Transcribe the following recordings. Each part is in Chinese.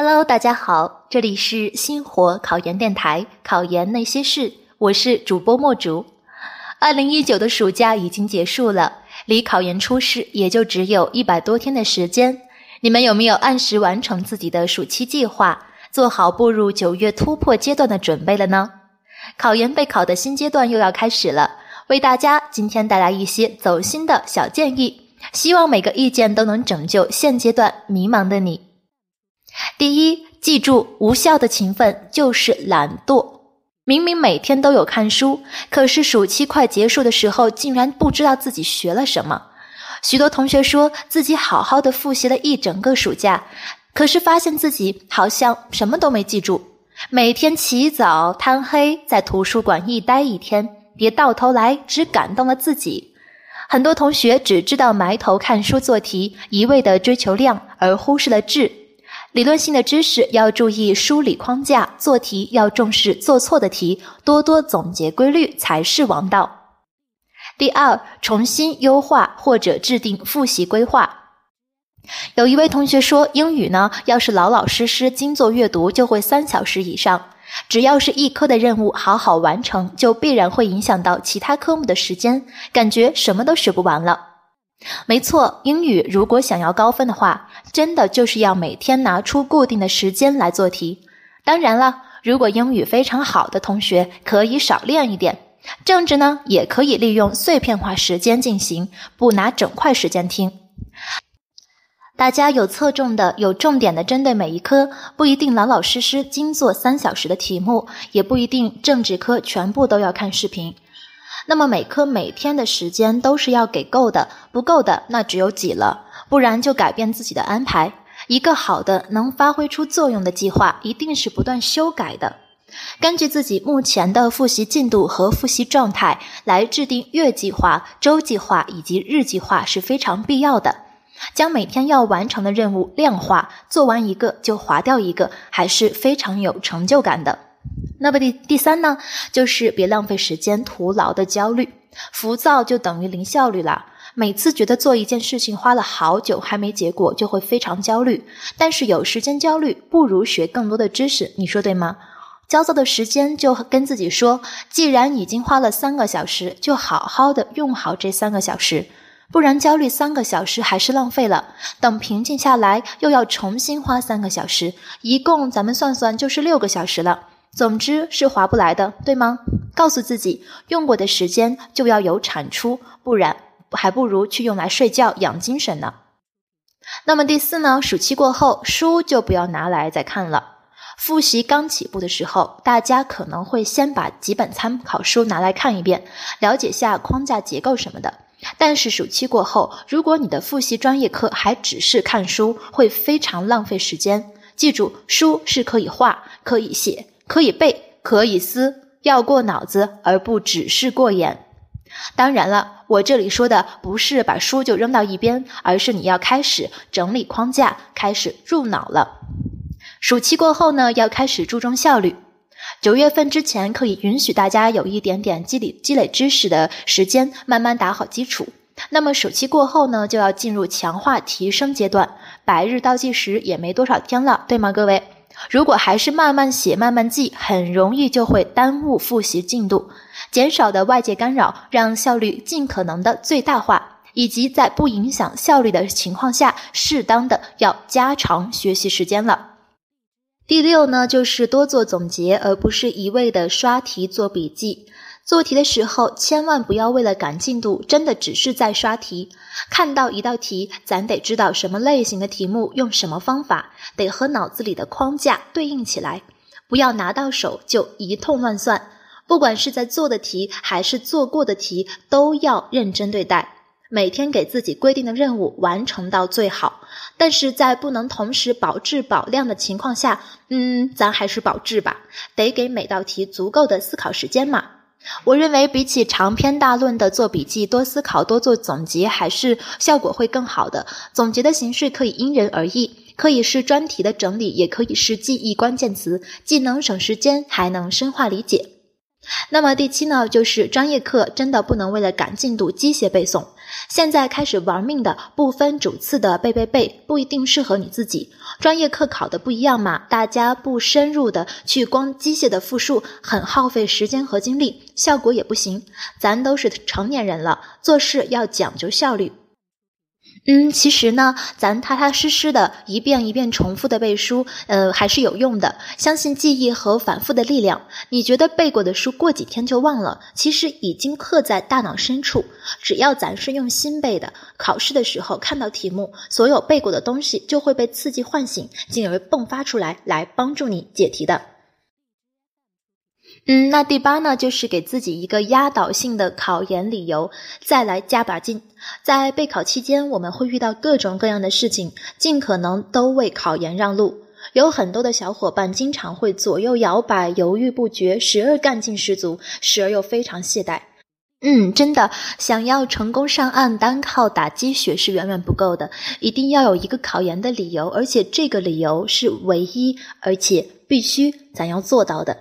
Hello，大家好，这里是星火考研电台，考研那些事，我是主播墨竹。二零一九的暑假已经结束了，离考研初试也就只有一百多天的时间。你们有没有按时完成自己的暑期计划，做好步入九月突破阶段的准备了呢？考研备考的新阶段又要开始了，为大家今天带来一些走心的小建议，希望每个意见都能拯救现阶段迷茫的你。第一，记住，无效的勤奋就是懒惰。明明每天都有看书，可是暑期快结束的时候，竟然不知道自己学了什么。许多同学说自己好好的复习了一整个暑假，可是发现自己好像什么都没记住。每天起早贪黑在图书馆一待一天，别到头来只感动了自己。很多同学只知道埋头看书做题，一味的追求量，而忽视了质。理论性的知识要注意梳理框架，做题要重视做错的题，多多总结规律才是王道。第二，重新优化或者制定复习规划。有一位同学说，英语呢，要是老老实实精做阅读，就会三小时以上。只要是一科的任务好好完成，就必然会影响到其他科目的时间，感觉什么都学不完了。没错，英语如果想要高分的话，真的就是要每天拿出固定的时间来做题。当然了，如果英语非常好的同学可以少练一点。政治呢，也可以利用碎片化时间进行，不拿整块时间听。大家有侧重的、有重点的针对每一科，不一定老老实实精做三小时的题目，也不一定政治科全部都要看视频。那么每科每天的时间都是要给够的，不够的那只有挤了，不然就改变自己的安排。一个好的能发挥出作用的计划，一定是不断修改的，根据自己目前的复习进度和复习状态来制定月计划、周计划以及日计划是非常必要的。将每天要完成的任务量化，做完一个就划掉一个，还是非常有成就感的。那么第第三呢，就是别浪费时间，徒劳的焦虑、浮躁就等于零效率了。每次觉得做一件事情花了好久还没结果，就会非常焦虑。但是有时间焦虑不如学更多的知识，你说对吗？焦躁的时间就跟自己说，既然已经花了三个小时，就好好的用好这三个小时，不然焦虑三个小时还是浪费了。等平静下来，又要重新花三个小时，一共咱们算算就是六个小时了。总之是划不来的，对吗？告诉自己，用过的时间就要有产出，不然还不如去用来睡觉养精神呢。那么第四呢？暑期过后，书就不要拿来再看了。复习刚起步的时候，大家可能会先把几本参考书拿来看一遍，了解下框架结构什么的。但是暑期过后，如果你的复习专业课还只是看书，会非常浪费时间。记住，书是可以画、可以写。可以背，可以撕，要过脑子，而不只是过眼。当然了，我这里说的不是把书就扔到一边，而是你要开始整理框架，开始入脑了。暑期过后呢，要开始注重效率。九月份之前，可以允许大家有一点点积累积累知识的时间，慢慢打好基础。那么暑期过后呢，就要进入强化提升阶段。百日倒计时也没多少天了，对吗，各位？如果还是慢慢写、慢慢记，很容易就会耽误复习进度。减少的外界干扰，让效率尽可能的最大化，以及在不影响效率的情况下，适当的要加长学习时间了。第六呢，就是多做总结，而不是一味的刷题做笔记。做题的时候，千万不要为了赶进度，真的只是在刷题。看到一道题，咱得知道什么类型的题目，用什么方法，得和脑子里的框架对应起来。不要拿到手就一通乱算。不管是在做的题，还是做过的题，都要认真对待。每天给自己规定的任务完成到最好。但是在不能同时保质保量的情况下，嗯，咱还是保质吧，得给每道题足够的思考时间嘛。我认为，比起长篇大论的做笔记，多思考、多做总结，还是效果会更好的。总结的形式可以因人而异，可以是专题的整理，也可以是记忆关键词，既能省时间，还能深化理解。那么第七呢，就是专业课真的不能为了赶进度机械背诵。现在开始玩命的不分主次的背背背，不一定适合你自己。专业课考的不一样嘛，大家不深入的去光机械的复述，很耗费时间和精力，效果也不行。咱都是成年人了，做事要讲究效率。嗯，其实呢，咱踏踏实实的一遍一遍重复的背书，呃，还是有用的。相信记忆和反复的力量。你觉得背过的书过几天就忘了，其实已经刻在大脑深处。只要咱是用心背的，考试的时候看到题目，所有背过的东西就会被刺激唤醒，进而迸发出来，来帮助你解题的。嗯，那第八呢，就是给自己一个压倒性的考研理由，再来加把劲。在备考期间，我们会遇到各种各样的事情，尽可能都为考研让路。有很多的小伙伴经常会左右摇摆，犹豫不决，时而干劲十足，时而又非常懈怠。嗯，真的，想要成功上岸，单靠打鸡血是远远不够的，一定要有一个考研的理由，而且这个理由是唯一，而且必须咱要做到的。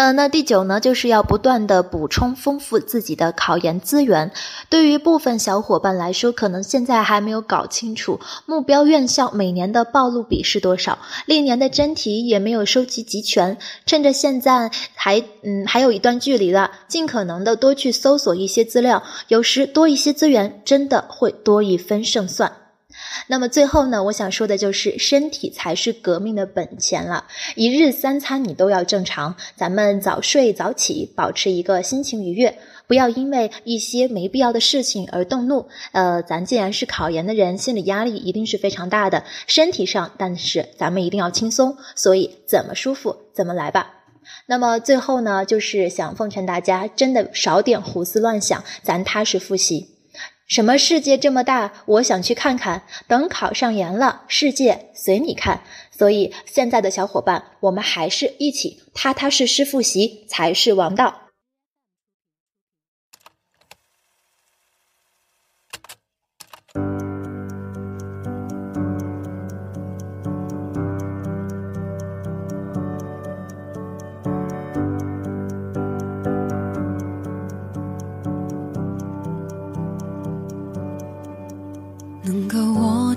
呃，那第九呢，就是要不断的补充丰富自己的考研资源。对于部分小伙伴来说，可能现在还没有搞清楚目标院校每年的报录比是多少，历年的真题也没有收集齐全。趁着现在还嗯还有一段距离了，尽可能的多去搜索一些资料，有时多一些资源，真的会多一分胜算。那么最后呢，我想说的就是身体才是革命的本钱了。一日三餐你都要正常，咱们早睡早起，保持一个心情愉悦，不要因为一些没必要的事情而动怒。呃，咱既然是考研的人，心理压力一定是非常大的，身体上，但是咱们一定要轻松，所以怎么舒服怎么来吧。那么最后呢，就是想奉劝大家，真的少点胡思乱想，咱踏实复习。什么世界这么大，我想去看看。等考上研了，世界随你看。所以现在的小伙伴，我们还是一起踏踏实实复习才是王道。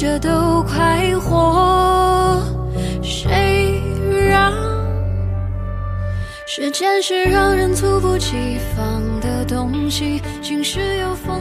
着都快活，谁让时间是让人猝不及防的东西？晴时有风，